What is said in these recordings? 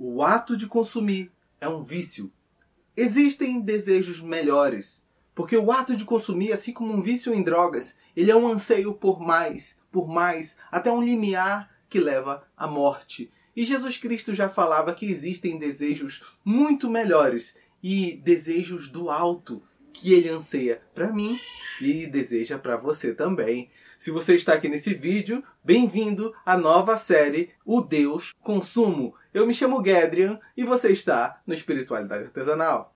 O ato de consumir é um vício. Existem desejos melhores, porque o ato de consumir, assim como um vício em drogas, ele é um anseio por mais, por mais, até um limiar que leva à morte. E Jesus Cristo já falava que existem desejos muito melhores e desejos do alto que ele anseia para mim e deseja para você também. Se você está aqui nesse vídeo, bem-vindo à nova série O Deus Consumo. Eu me chamo Gedrian e você está no Espiritualidade Artesanal.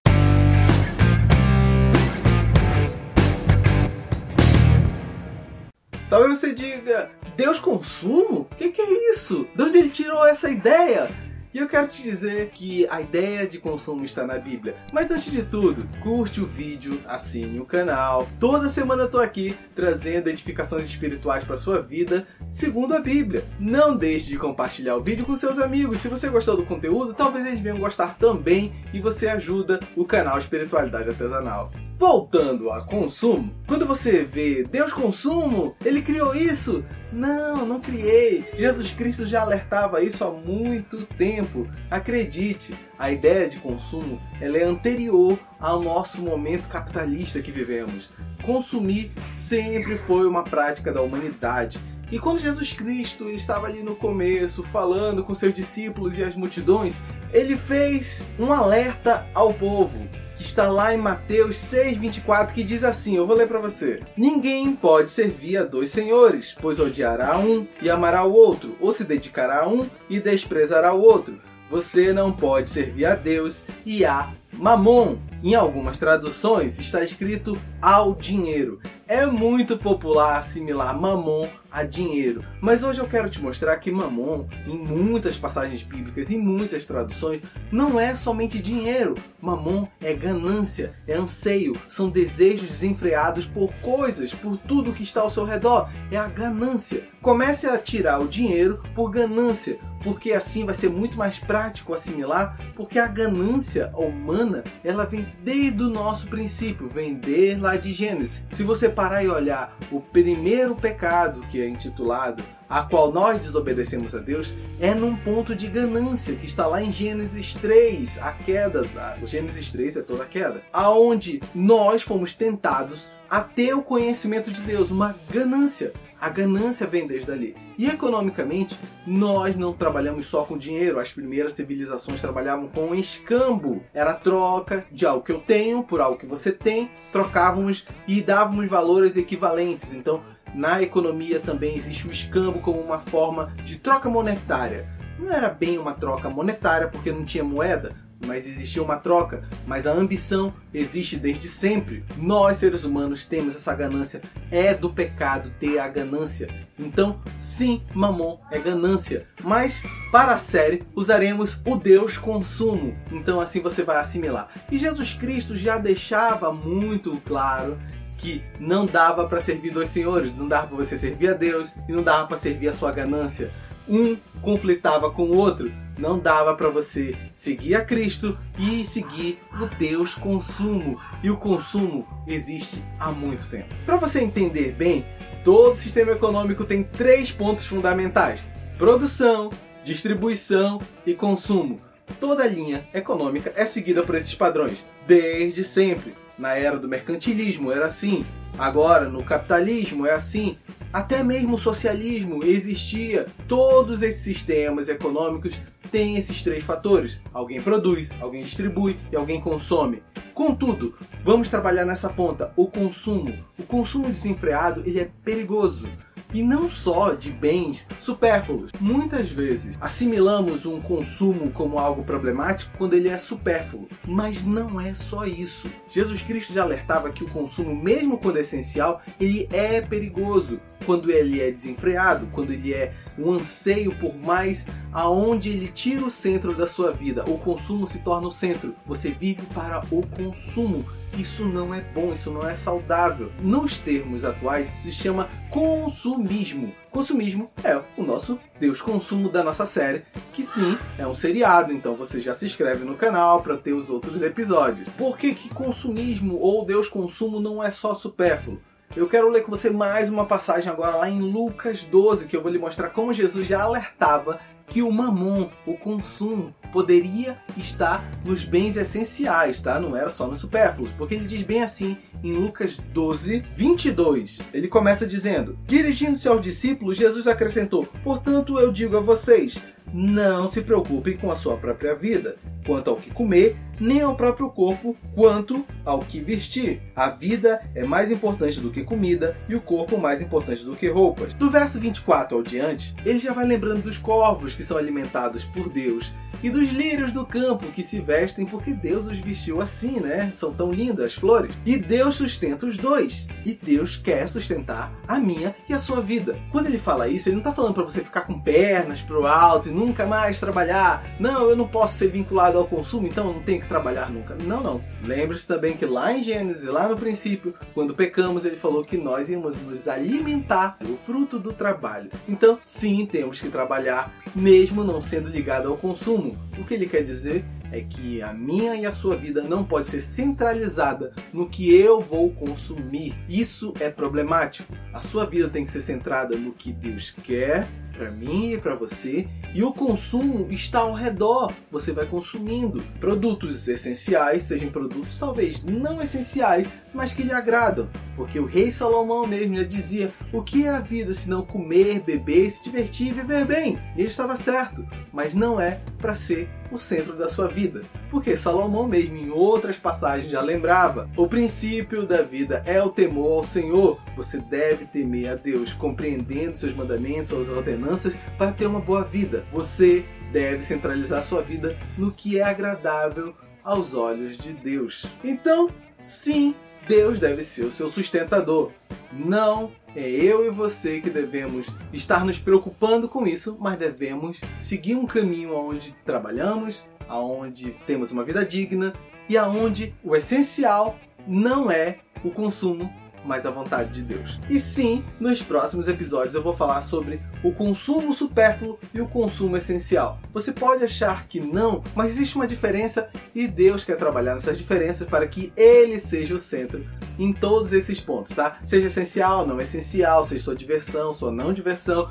Talvez você diga, Deus consumo? O que, que é isso? De onde ele tirou essa ideia? E eu quero te dizer que a ideia de consumo está na Bíblia. Mas antes de tudo, curte o vídeo, assine o canal. Toda semana eu tô aqui trazendo edificações espirituais para sua vida, segundo a Bíblia. Não deixe de compartilhar o vídeo com seus amigos. Se você gostou do conteúdo, talvez eles venham gostar também e você ajuda o canal Espiritualidade Artesanal. Voltando a consumo, quando você vê Deus consumo, ele criou isso? Não, não criei. Jesus Cristo já alertava isso há muito tempo. Acredite, a ideia de consumo ela é anterior ao nosso momento capitalista que vivemos. Consumir sempre foi uma prática da humanidade. E quando Jesus Cristo estava ali no começo, falando com seus discípulos e as multidões, ele fez um alerta ao povo que está lá em Mateus 6:24 que diz assim, eu vou ler para você. Ninguém pode servir a dois senhores, pois odiará um e amará o outro, ou se dedicará a um e desprezará o outro. Você não pode servir a Deus e a Mamon. Em algumas traduções está escrito ao dinheiro. É muito popular assimilar mamon a dinheiro, mas hoje eu quero te mostrar que mamon, em muitas passagens bíblicas, em muitas traduções, não é somente dinheiro. Mamon é ganância, é anseio, são desejos desenfreados por coisas, por tudo que está ao seu redor. É a ganância. Comece a tirar o dinheiro por ganância, porque assim vai ser muito mais prático assimilar, porque a ganância humana, ela vem desde o nosso princípio, vem desde lá de Gênesis. Se você parar e olhar o primeiro pecado que é intitulado a qual nós desobedecemos a Deus, é num ponto de ganância, que está lá em Gênesis 3, a queda, o Gênesis 3 é toda a queda, aonde nós fomos tentados a ter o conhecimento de Deus, uma ganância. A ganância vem desde ali. E economicamente, nós não trabalhamos só com dinheiro. As primeiras civilizações trabalhavam com escambo. Era troca de algo que eu tenho por algo que você tem. Trocávamos e dávamos valores equivalentes. Então, na economia também existe o escambo como uma forma de troca monetária. Não era bem uma troca monetária porque não tinha moeda, mas existia uma troca. Mas a ambição existe desde sempre. Nós, seres humanos, temos essa ganância. É do pecado ter a ganância. Então, sim, mamon é ganância. Mas, para a série, usaremos o Deus consumo. Então, assim você vai assimilar. E Jesus Cristo já deixava muito claro que não dava para servir dois senhores, não dava para você servir a Deus e não dava para servir a sua ganância um conflitava com o outro. Não dava para você seguir a Cristo e seguir o Deus consumo. E o consumo existe há muito tempo. Para você entender bem, todo sistema econômico tem três pontos fundamentais: produção, distribuição e consumo. Toda linha econômica é seguida por esses padrões, desde sempre. Na era do mercantilismo era assim, agora no capitalismo é assim, até mesmo o socialismo existia. Todos esses sistemas econômicos têm esses três fatores: alguém produz, alguém distribui e alguém consome. Contudo, vamos trabalhar nessa ponta, o consumo. O consumo desenfreado ele é perigoso e não só de bens supérfluos. Muitas vezes assimilamos um consumo como algo problemático quando ele é supérfluo, mas não é só isso. Jesus Cristo já alertava que o consumo, mesmo quando é essencial, ele é perigoso quando ele é desenfreado, quando ele é um anseio por mais, aonde ele tira o centro da sua vida. O consumo se torna o centro. Você vive para o consumo isso não é bom, isso não é saudável. Nos termos atuais, isso se chama consumismo. Consumismo é o nosso Deus consumo da nossa série, que sim, é um seriado, então você já se inscreve no canal para ter os outros episódios. Por que, que consumismo ou Deus consumo não é só supérfluo? Eu quero ler com você mais uma passagem agora lá em Lucas 12, que eu vou lhe mostrar como Jesus já alertava que o mamon, o consumo, poderia estar nos bens essenciais, tá? Não era só nos supérfluos, porque ele diz bem assim em Lucas 12, 22. Ele começa dizendo: Dirigindo-se aos discípulos, Jesus acrescentou: Portanto, eu digo a vocês, não se preocupem com a sua própria vida, quanto ao que comer, nem ao próprio corpo, quanto ao que vestir. A vida é mais importante do que comida e o corpo mais importante do que roupas. Do verso 24 ao diante, ele já vai lembrando dos corvos que são alimentados por Deus e dos lírios do campo que se vestem porque Deus os vestiu assim, né? São tão lindas as flores. E Deus sustenta os dois. E Deus quer sustentar a minha e a sua vida. Quando ele fala isso, ele não está falando para você ficar com pernas pro alto e nunca mais trabalhar. Não, eu não posso ser vinculado ao consumo, então não tenho que trabalhar nunca. Não, não. Lembre-se também que lá em Gênesis, lá no princípio, quando pecamos, ele falou que nós íamos nos alimentar do fruto do trabalho. Então, sim, temos que trabalhar, mesmo não sendo ligado ao consumo. O que ele quer dizer é que a minha e a sua vida não pode ser centralizada no que eu vou consumir. Isso é problemático. A sua vida tem que ser centrada no que Deus quer para mim e para você, e o consumo está ao redor. Você vai consumindo produtos essenciais, sejam produtos talvez não essenciais, mas que lhe agradam, porque o rei Salomão mesmo já dizia: "O que é a vida se não comer, beber, se divertir e viver bem?". E ele estava certo, mas não é para ser o centro da sua vida. Porque Salomão mesmo em outras passagens já lembrava: o princípio da vida é o temor ao Senhor. Você deve temer a Deus, compreendendo seus mandamentos, suas ordenanças para ter uma boa vida. Você deve centralizar sua vida no que é agradável aos olhos de Deus. Então, sim, Deus deve ser o seu sustentador. Não é eu e você que devemos estar nos preocupando com isso, mas devemos seguir um caminho onde trabalhamos, aonde temos uma vida digna e aonde o essencial não é o consumo mas a vontade de Deus. E sim, nos próximos episódios eu vou falar sobre o consumo supérfluo e o consumo essencial. Você pode achar que não, mas existe uma diferença e Deus quer trabalhar nessas diferenças para que Ele seja o centro em todos esses pontos, tá? Seja essencial, não essencial, seja sua diversão, sua não diversão,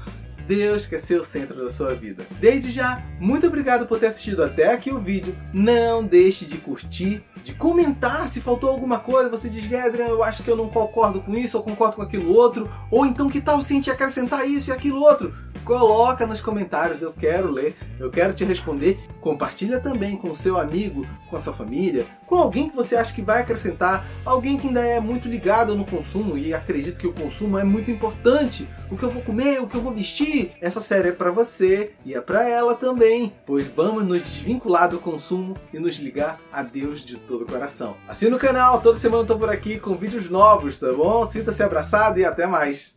Deus quer ser o centro da sua vida. Desde já, muito obrigado por ter assistido até aqui o vídeo. Não deixe de curtir, de comentar se faltou alguma coisa. Você diz, Adrian, eu acho que eu não concordo com isso, ou concordo com aquilo outro. Ou então, que tal se a gente acrescentar isso e aquilo outro? Coloca nos comentários, eu quero ler, eu quero te responder. Compartilha também com o seu amigo, com a sua família, com alguém que você acha que vai acrescentar, alguém que ainda é muito ligado no consumo e acredita que o consumo é muito importante. O que eu vou comer, o que eu vou vestir, essa série é para você e é para ela também, pois vamos nos desvincular do consumo e nos ligar a Deus de todo o coração. Assina o canal, toda semana eu tô por aqui com vídeos novos, tá bom? Sinta-se abraçado e até mais.